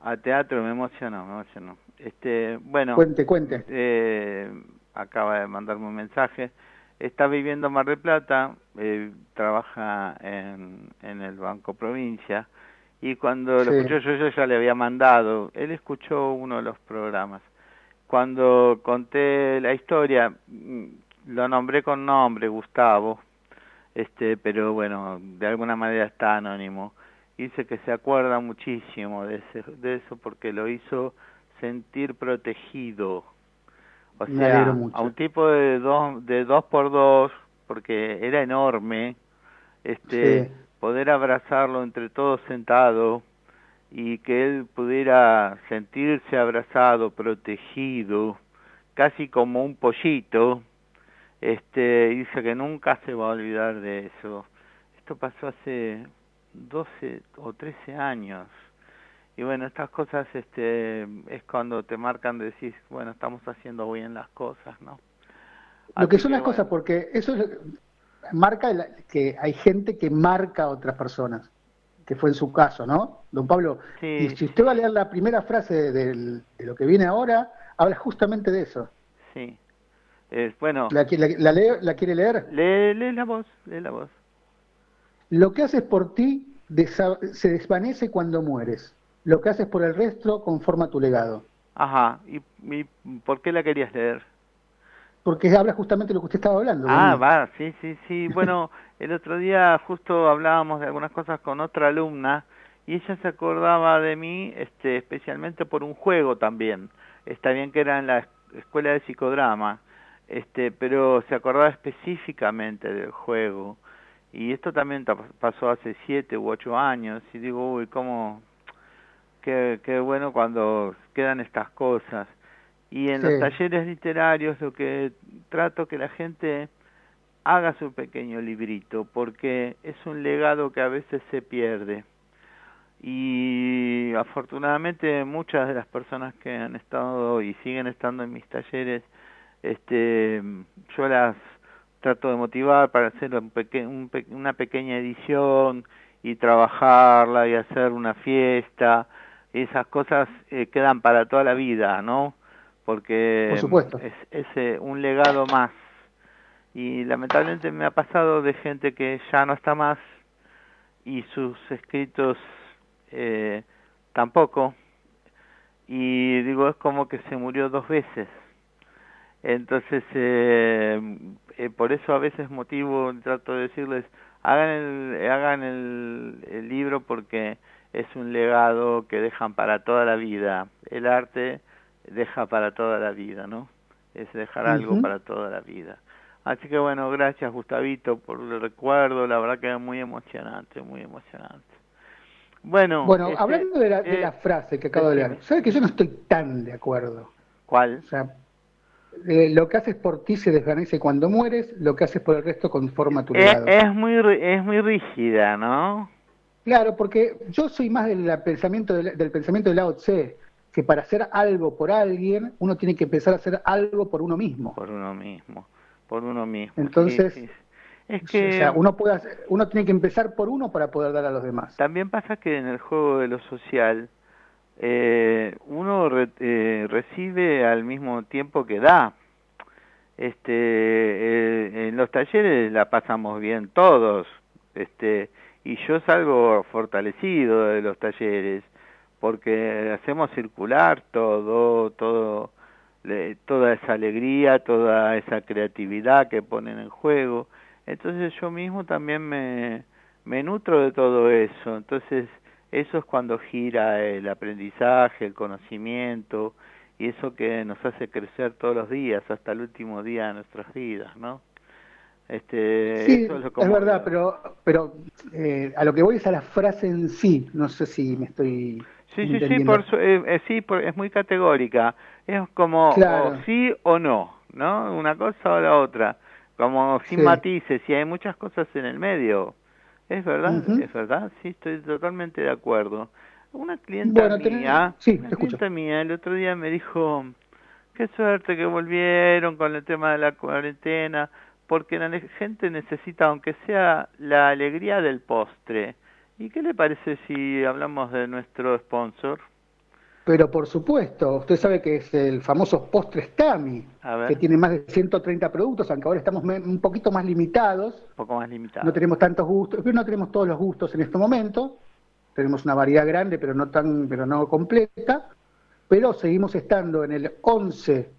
a teatro, me emocionó, me emocionó. Este, bueno, Cuente, cuente. eh, acaba de mandarme un mensaje. Está viviendo en Mar del Plata, eh, trabaja en, en el Banco Provincia y cuando lo escuchó yo, yo ya le había mandado, él escuchó uno de los programas. Cuando conté la historia, mm, lo nombré con nombre, Gustavo, este, pero bueno, de alguna manera está anónimo. Dice que se acuerda muchísimo de, ese, de eso porque lo hizo sentir protegido. O Me sea, a un tipo de dos, de dos por dos, porque era enorme, este, Sí. Poder abrazarlo entre todos sentados y que él pudiera sentirse abrazado, protegido, casi como un pollito, este, dice que nunca se va a olvidar de eso. Esto pasó hace 12 o 13 años. Y bueno, estas cosas este es cuando te marcan de decir, bueno, estamos haciendo bien las cosas, ¿no? Lo que son las bueno, cosas, porque eso es- marca que hay gente que marca a otras personas, que fue en su caso, ¿no? Don Pablo, Sí, y si usted va a leer la primera frase del- de lo que viene ahora, habla justamente de eso. Sí. Eh, bueno, ¿La, la, la lee- la quiere leer? lee, lee la voz, lee la voz. Lo que haces por ti desa- se desvanece cuando mueres. Lo que haces por el resto conforma tu legado. Ajá, ¿y, y por qué la querías leer? Porque habla justamente de lo que usted estaba hablando. Ah, va, sí, sí, sí. [laughs] Bueno, el otro día justo hablábamos de algunas cosas con otra alumna y ella se acordaba de mí este, especialmente por un juego también. Está bien que era en la es- escuela de psicodrama, este, pero se acordaba específicamente del juego. Y esto también ta- pasó hace siete u ocho años y digo, uy, cómo, qué, qué bueno cuando quedan estas cosas. Y en Sí. los talleres literarios lo que trato que la gente haga su pequeño librito, porque es un legado que a veces se pierde. Y afortunadamente muchas de las personas que han estado y siguen estando en mis talleres, este, yo las trato de motivar para hacer un peque- un pe- una pequeña edición y trabajarla y hacer una fiesta. Esas cosas eh, quedan para toda la vida, ¿no? Porque Por supuesto. es, es eh, un legado más. Y lamentablemente me ha pasado de gente que ya no está más y sus escritos eh, tampoco. Y digo, es como que se murió dos veces. Entonces, eh, eh, por eso a veces motivo, trato de decirles, hagan el, hagan el, el libro porque es un legado que dejan para toda la vida. El arte deja para toda la vida, ¿no? Es dejar algo para toda la vida. Así que bueno, gracias Gustavito por el recuerdo, la verdad que es muy emocionante, muy emocionante. Bueno, Bueno, este, hablando de la, de eh, la frase que acabo de leer, decime. ¿sabe que yo no estoy tan de acuerdo? ¿Cuál? O sea, eh, lo que haces por ti se desvanece cuando mueres, lo que haces por el resto conforma tu legado. es muy es muy rígida, ¿no? Claro, porque yo soy más del pensamiento del, del pensamiento de Lao Tse, que para hacer algo por alguien, uno tiene que empezar a hacer algo por uno mismo. Por uno mismo, por uno mismo. Entonces, sí. es O que sea, uno puede hacer- uno tiene que empezar por uno para poder dar a los demás. también pasa que en el juego de lo social eh, uno re- eh, recibe al mismo tiempo que da. Este, eh, en los talleres la pasamos bien todos, este, y yo salgo fortalecido de los talleres porque hacemos circular todo, todo, le- toda esa alegría, toda esa creatividad que ponen en juego. Entonces yo mismo también me, me nutro de todo eso. Entonces eso es cuando gira el aprendizaje, el conocimiento y eso que nos hace crecer todos los días hasta el último día de nuestras vidas, ¿no? Este, Sí, eso lo es como- verdad, pero, pero eh, a lo que voy es a la frase en sí. No sé si me estoy Sí, sí, sí, por, su- eh, eh, sí por- es muy categórica. Es como Claro. o sí o no, ¿no? Una cosa o la otra. Como sin Sí. matices y hay muchas cosas en el medio. ¿Es verdad? ¿Es verdad? Sí, estoy totalmente de acuerdo. Una clienta Bueno, mía, sí, una clienta mía el otro día me dijo, qué suerte que volvieron con el tema de la cuarentena, porque la gente necesita, aunque sea la alegría del postre. ¿Y qué le parece si hablamos de nuestro sponsor? Pero por supuesto, usted sabe que es el famoso postres Tami, que tiene más de 130 productos, aunque ahora estamos un poquito más limitados. Un poco más limitado. No tenemos tantos gustos, pero no tenemos todos los gustos en este momento. Tenemos una variedad grande, pero no tan, pero no completa. Pero seguimos estando en el 11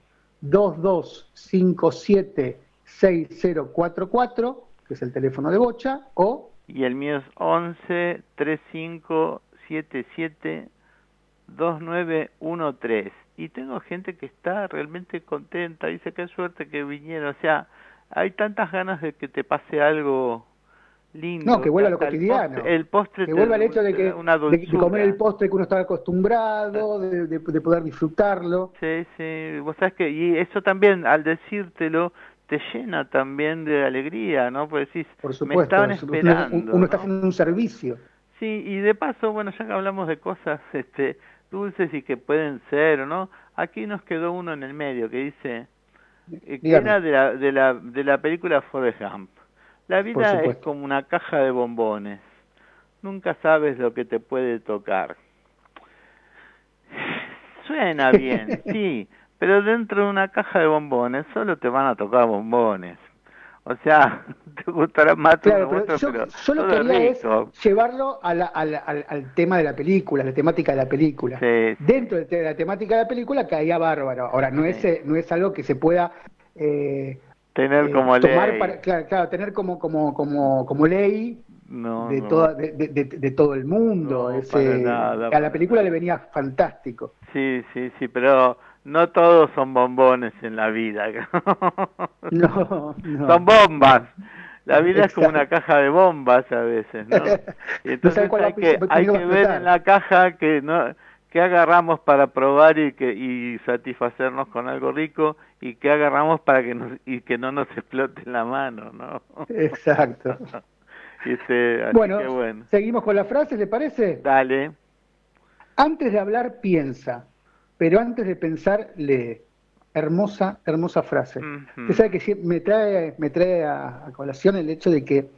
22 57 6044, que es el teléfono de Bocha, o Y el mío es 11 35 77 2913. Y tengo gente que está realmente contenta, dice qué suerte que vinieron. O sea, hay tantas ganas de que te pase algo lindo. No, que vuelva a lo cotidiano. postre- El postre que vuelva el hecho de que da una de, de dulzura. comer el postre que uno estaba acostumbrado, de, de- de poder disfrutarlo. Sí, sí, vos sabés que, y eso también, al decírtelo, te llena también de alegría, ¿no? Pues decís, Por me supuesto, estaban es- uno- esperando. uno, está haciendo un servicio. Sí, y de paso, bueno, ya que hablamos de cosas [laughs] este, dulces y que pueden ser no, aquí nos quedó uno en el medio que dice, eh, que era de la, de, la, de la película Forrest Gump. La vida es como una caja de bombones. Nunca sabes lo que te puede tocar. [sighs] Suena bien, [laughs] sí, pero dentro de una caja de bombones solo te van a tocar bombones. O sea, [laughs] te gustará más Claro, pero otro, yo, pero yo lo todo que quería es llevarlo a la- a la- al, al tema de la película, la temática de la película. Sí, Dentro de la temática de la película caía bárbaro. Ahora, no es, Sí. eh, no es algo que se pueda eh, tener eh, como tomar ley. para, claro, claro, tener como, como, como, como ley No, de, no. toda, de, de- de- todo el mundo. No, Es, para eh, nada, a la película nada. le venía fantástico. Sí, sí, sí, pero no todos son bombones en la vida. [laughs] No, no. Son bombas. La vida es como una caja de bombas a veces, ¿no? [laughs] Y No entonces va hay que, hay que ver en la caja que no que agarramos para probar y que y satisfacernos con algo rico y que agarramos para que nos y que no nos explote la mano, ¿no? Exacto. [laughs] Este, así Bueno, que bueno. seguimos con la frase, ¿le parece? Dale. Antes de hablar, piensa, pero antes de pensar, lee. Hermosa, hermosa frase. Ujú. Usted sabe que me trae, me trae a, a colación el hecho de que,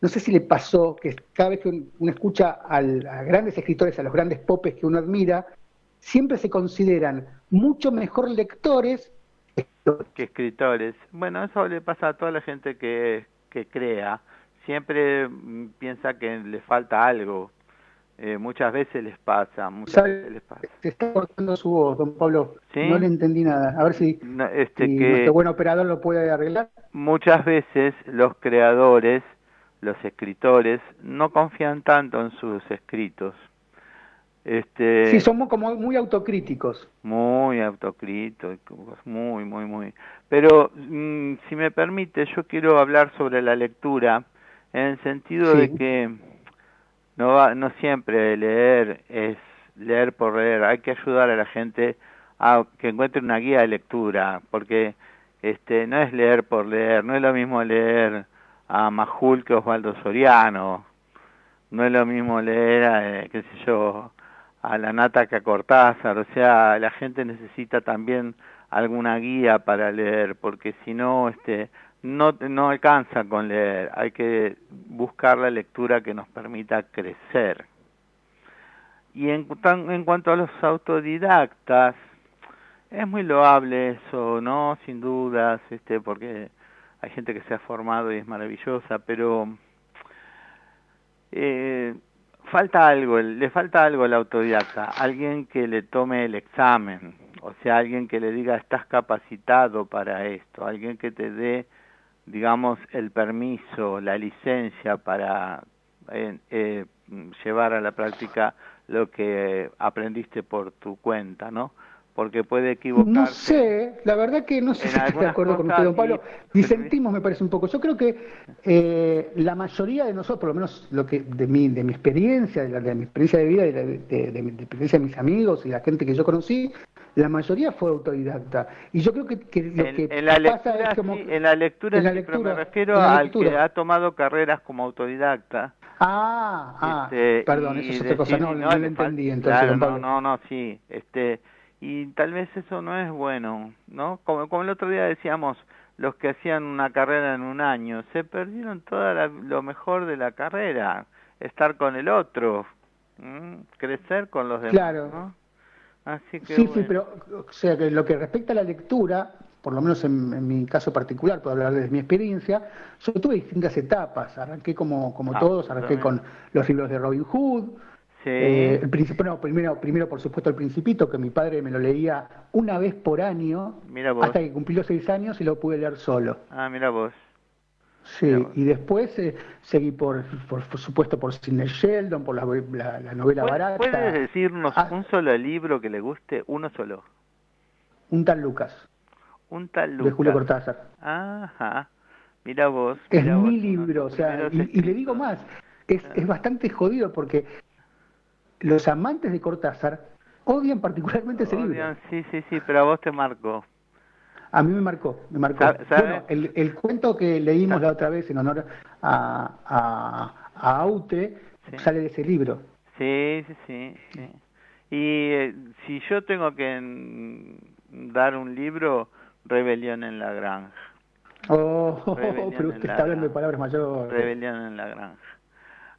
no sé si le pasó, que cada vez que un- uno escucha al- a grandes escritores, a los grandes popes que uno admira, siempre se consideran mucho mejor lectores que escritores. que escritores. Bueno, eso le pasa a toda la gente que, que crea. Siempre mm, piensa que le falta algo. Eh, muchas veces les pasa, muchas ¿Sabe? veces les pasa. Se está cortando su voz, don Pablo. ¿Sí? No le entendí nada. A ver si, No, este si que nuestro buen operador lo puede arreglar. muchas veces los creadores, los escritores, no confían tanto en sus escritos. Este, Sí, somos como muy autocríticos. Muy autocríticos, muy, muy, muy. Pero mm, si me permite, yo quiero hablar sobre la lectura en el sentido Sí. de que no va, no siempre leer es leer por leer. Hay que ayudar a la gente a que encuentre una guía de lectura, porque este no es leer por leer, no es lo mismo leer a Majul que Osvaldo Soriano, no es lo mismo leer a, eh, qué sé yo, a la nata que a Cortázar, o sea, la gente necesita también alguna guía para leer, porque si no, este, no, no alcanza con leer, hay que buscar la lectura que nos permita crecer. Y en, en cuanto a los autodidactas, es muy loable eso, ¿no? Sin dudas, este, porque hay gente que se ha formado y es maravillosa, pero eh, falta algo, le falta algo al autodidacta, alguien que le tome el examen, o sea, alguien que le diga estás capacitado para esto, alguien que te dé, digamos, el permiso, la licencia para eh, eh, llevar a la práctica lo que aprendiste por tu cuenta, ¿no? Porque puede equivocarse. No sé, la verdad que no sé si estoy de acuerdo con usted, don Pablo. Disentimos, me parece un poco. Yo creo que eh, la mayoría de nosotros, por lo menos lo que de mi, de mi experiencia, de, la- de mi experiencia de vida, de, de- de mi experiencia de mis amigos y la gente que yo conocí, la mayoría fue autodidacta. Y yo creo que, que lo En, que en la pasa lectura, es como... sí, en la lectura, en la sí, pero me refiero al que ha tomado carreras como autodidacta. Ah, ah, Este, perdón, eso es otra cosa, no, no, lo entendí entonces, claro, no, no, no, sí, este, y tal vez eso no es bueno, ¿no? Como, como el otro día decíamos, los que hacían una carrera en un año, se perdieron todo lo mejor de la carrera, estar con el otro, ¿m? crecer con los demás, Claro. ¿no? Así que Sí, bueno. sí, pero o sea que lo que respecta a la lectura, por lo menos en, en mi caso particular, puedo hablar desde mi experiencia, yo tuve distintas etapas. Arranqué como, como Ah, todos, arranqué con los libros de Robin Hood. Sí. eh, el Principito, no, primero, primero, por supuesto, El Principito, que mi padre me lo leía una vez por año, Mira hasta que cumplí los seis años y lo pude leer solo. Ah, mira vos. Sí, y después eh, seguí por, por, por supuesto por Sidney Sheldon, por la, la- la novela ¿Puede- barata. ¿Puedes decirnos Ah, un solo libro que le guste? Uno solo. un tal Lucas, Un tal de Lucas. Julio Cortázar. Ajá. Mira vos. Es vos, mi de libro, o sea, y, y le digo más, es, es bastante jodido porque los amantes de Cortázar odian particularmente ese libro. Sí, sí, sí, pero a vos te marcó. A mí me marcó, me marcó. Bueno, el, el cuento que leímos la otra vez en honor a, a, a Aute Sí. sale de ese libro. Sí, sí, sí. sí. Y eh, si yo tengo que dar un libro, Rebelión en la Granja. Oh, [laughs] Rebelión pero usted está hablando de palabras mayores. Rebelión en la Granja.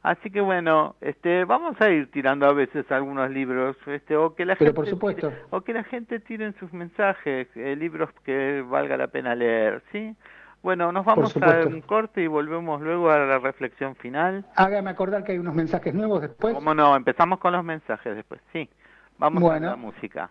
Así que bueno, este, vamos a ir tirando a veces algunos libros, este, o que la Pero gente por supuesto. tire- o que la gente tire en sus mensajes, eh, libros que valga la pena leer, ¿sí? Bueno, nos vamos a un corte y volvemos luego a la reflexión final. Hágame acordar que hay unos mensajes nuevos después. ¿Cómo no? Empezamos con los mensajes después, sí. Vamos Bueno. a la música.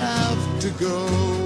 have to go.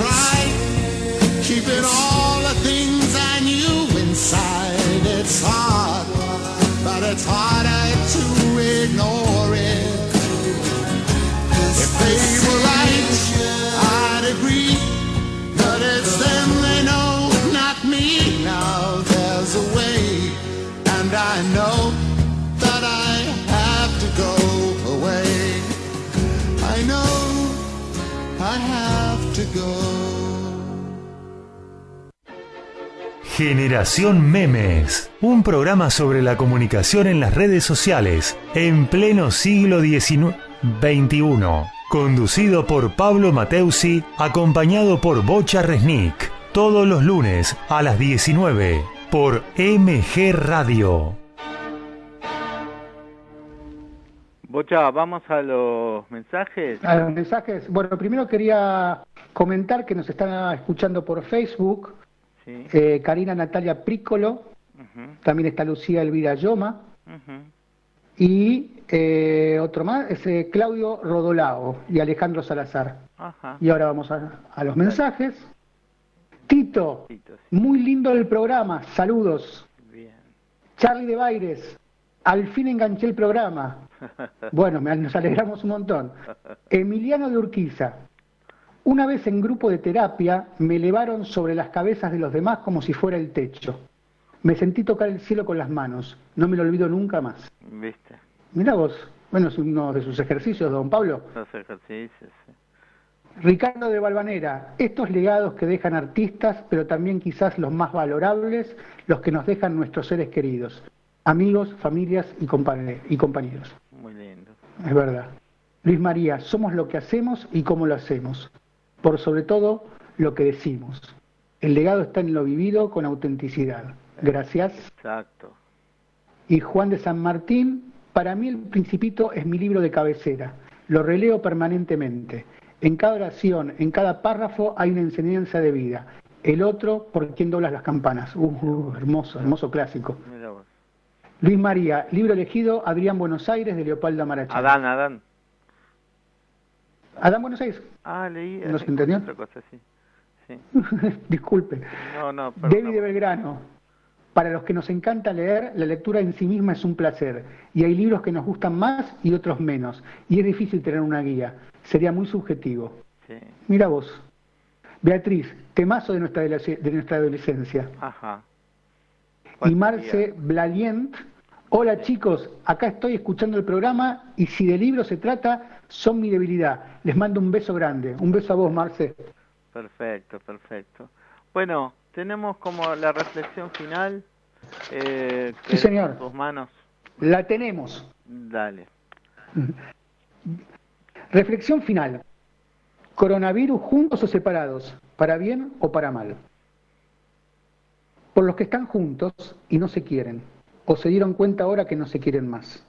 I've keeping all the things I knew inside. It's hard, but it's harder to ignore it. If they were right, Generación Memes, un programa sobre la comunicación en las redes sociales en pleno siglo XIX XXI, conducido por Pablo Mateusi, acompañado por Bocha Resnick, todos los lunes a las 19 por MG Radio. Bocha, vamos a los mensajes. A los mensajes. Bueno, primero quería comentar que nos están escuchando por Facebook. Sí. eh, Karina Natalia Prícolo, Ujú, también está Lucía Elvira Yoma ujú. y eh, otro más es eh, Claudio Rodolao y Alejandro Salazar. Ajá. Y ahora vamos a, a los mensajes. Tito, Tito, sí. muy lindo el programa, saludos. Bien. Charlie de Baires, al fin enganché el programa. Bueno, me- nos alegramos un montón. Emiliano de Urquiza, una vez en grupo de terapia me elevaron sobre las cabezas de los demás como si fuera el techo. Me sentí tocar el cielo con las manos, no me lo olvido nunca más. ¿Viste? Mira vos, bueno, es uno de sus ejercicios, don Pablo. Los ejercicios. sí. Ricardo de Balvanera, estos legados que dejan artistas, pero también quizás los más valorables, los que nos dejan nuestros seres queridos, amigos, familias y compañeros. Muy lindo. Es verdad. Luis María, somos lo que hacemos y cómo lo hacemos. Por sobre todo, lo que decimos. El legado está en lo vivido con autenticidad. Gracias. Exacto. Y Juan de San Martín, para mí el Principito es mi libro de cabecera. Lo releo permanentemente. En cada oración, en cada párrafo hay una enseñanza de vida. El otro, por quien doblas las campanas. Uh, uh, hermoso, hermoso clásico. Luis María, libro elegido, Adrián Buenos Aires, de Leopoldo Amarachán. Adán, Adán. Adán Buenos Aires. Ah, leí. ¿No se entendió? Otra cosa, sí. Sí. [laughs] Disculpe. No, no, perdón. David de Belgrano. Para los que nos encanta leer, la lectura en sí misma es un placer. Y hay libros que nos gustan más y otros menos. Y es difícil tener una guía. Sería muy subjetivo. Sí. Mira vos. Beatriz, temazo de nuestra, de nuestra adolescencia. Ajá. Y ¿Cuál Marce? Blalient. Hola chicos, acá estoy escuchando el programa y si de libros se trata, son mi debilidad. Les mando un beso grande. Un beso a vos, Marce. Perfecto, perfecto. Bueno, tenemos como la reflexión final. Eh, Sí, señor. en tus manos. La tenemos. Dale. Reflexión final. Coronavirus juntos o separados, para bien o para mal. Por los que están juntos y no se quieren, o se dieron cuenta ahora que no se quieren más.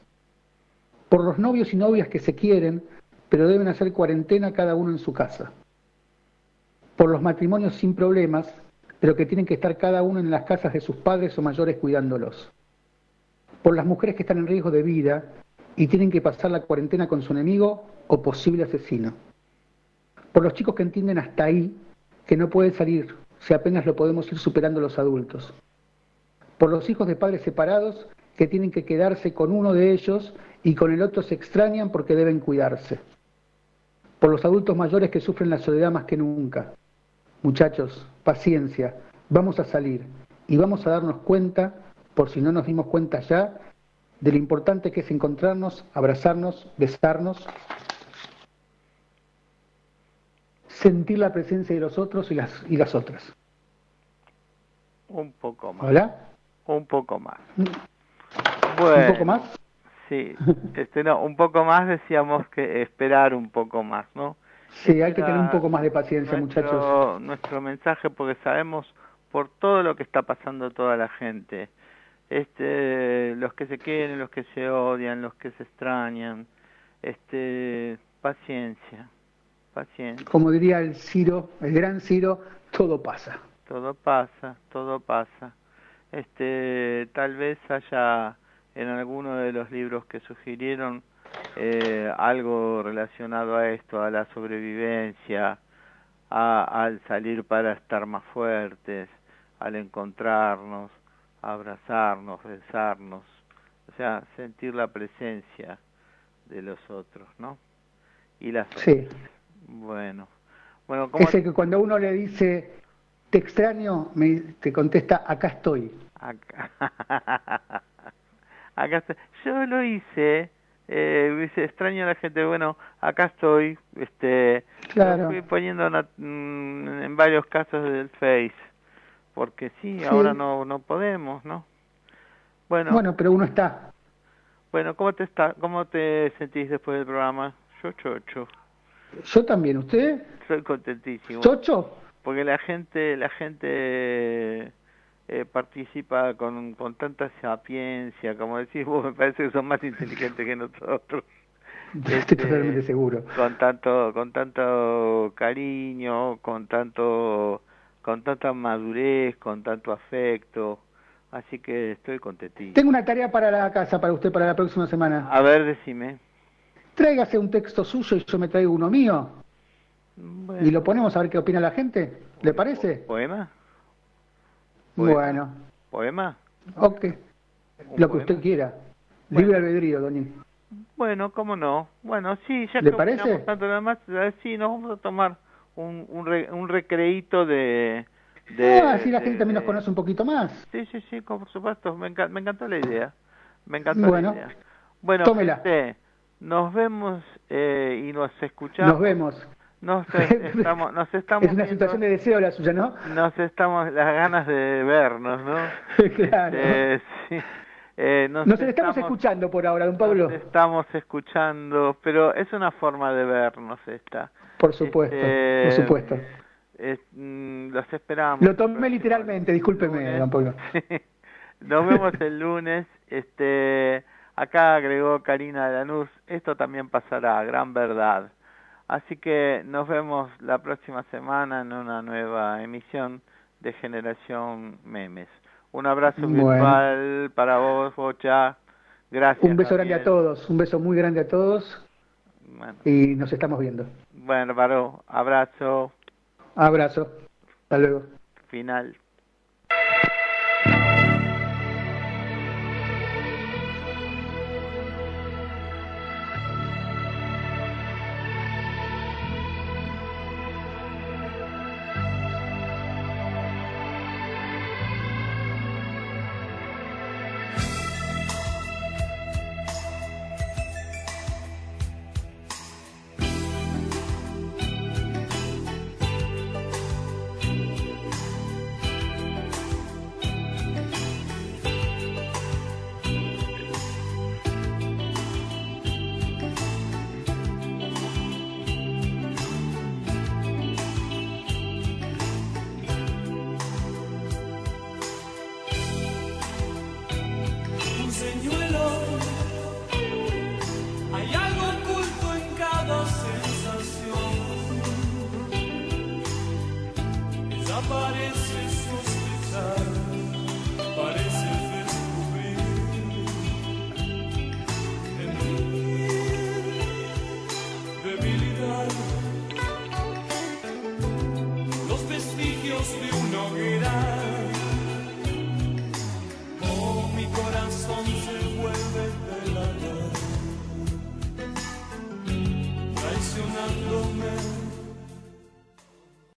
Por los novios y novias que se quieren, pero deben hacer cuarentena cada uno en su casa. Por los matrimonios sin problemas, pero que tienen que estar cada uno en las casas de sus padres o mayores cuidándolos. Por las mujeres que están en riesgo de vida y tienen que pasar la cuarentena con su enemigo o posible asesino. Por los chicos que entienden hasta ahí que no pueden salir si apenas lo podemos ir superando los adultos. Por los hijos de padres separados que tienen que quedarse con uno de ellos y con el otro se extrañan porque deben cuidarse. Por los adultos mayores que sufren la soledad más que nunca. Muchachos, paciencia, vamos a salir y vamos a darnos cuenta, por si no nos dimos cuenta ya, de lo importante que es encontrarnos, abrazarnos, besarnos, sentir la presencia de los otros y las, y las otras. Un poco más. ¿Hola? Un poco más. ¿Un Bueno. poco más? Sí, [laughs] este no, un poco más decíamos que esperar un poco más, ¿no? Sí, hay que tener un poco más de paciencia, nuestro, muchachos. Nuestro mensaje, porque sabemos por todo lo que está pasando toda la gente. Este, los que se quieren, los que se odian, los que se extrañan. Este, paciencia, paciencia. Como diría el Ciro, el gran Ciro, todo pasa. Todo pasa, todo pasa. Este, tal vez haya en alguno de los libros que sugirieron eh, algo relacionado a esto, a la sobrevivencia, a, al salir para estar más fuertes, al encontrarnos, abrazarnos, besarnos, o sea, sentir la presencia de los otros, ¿no? Y las Sí. Bueno, bueno, ¿cómo Ese que cuando uno le dice, te extraño, me, te contesta, acá estoy. Acá, [laughs] acá estoy. Yo lo hice, eh, dice, extraño a la gente, bueno, acá estoy, este, Claro. lo fui poniendo nat- mm, en varios casos del Face, porque sí, Sí. ahora no, no podemos, ¿no? Bueno, bueno, Bueno, pero uno está. ¿cómo te está, cómo te sentís después del programa? Yo chocho, Yo también, ¿usted? soy contentísimo. ¿Chocho? Porque la gente la gente eh, participa con, con tanta sapiencia como decís vos [laughs] me parece que son más inteligentes que nosotros [laughs] Estoy Este, totalmente seguro. con tanto con tanto cariño con tanto con tanta madurez con tanto afecto así que estoy contentísimo Tengo una tarea para la casa, para usted, para la próxima semana. a ver decime Tráigase un texto suyo y yo me traigo uno mío. Bueno, Y lo ponemos a ver qué opina la gente. ¿Le parece? poema Bueno. Bueno, poema ok. ¿Un Lo que usted quiera. Bueno. Libre albedrío, doña. Bueno, cómo no. Bueno, sí, ya ¿Le que parece? tanto nada más, sí, nos vamos a tomar un, un, re- un recreíto de... de ah, así la de- gente también nos conoce un poquito más. Sí, sí, sí, por supuesto. Me, enca- me encantó la idea. Me encantó Bueno, la idea. Bueno, tómela. gente, nos vemos eh, y nos escuchamos. Nos vemos. Nos, [laughs] eh, estamos, nos estamos Es una viendo- situación de deseo la suya, ¿no? Nos estamos... Las ganas de vernos, ¿no? [laughs] claro. Eh, sí. Eh, nos Nos estamos escuchando por ahora, don Pablo. Nos estamos escuchando, pero es una forma de vernos esta. Por supuesto, Este, por supuesto. es- mm, los esperamos. Lo tomé literalmente, discúlpeme, don Pablo. [laughs] Nos vemos el lunes. Este, acá agregó Karina Lanús. Esto también pasará, gran verdad. Así que nos vemos la próxima semana en una nueva emisión de Generación Memes. Un abrazo Bueno. virtual para vos, Bocha. Gracias. Un beso grande a todos, un beso muy grande a todos Bueno, y nos estamos viendo. bueno, Bárbaro, abrazo Abrazo. Hasta luego. final.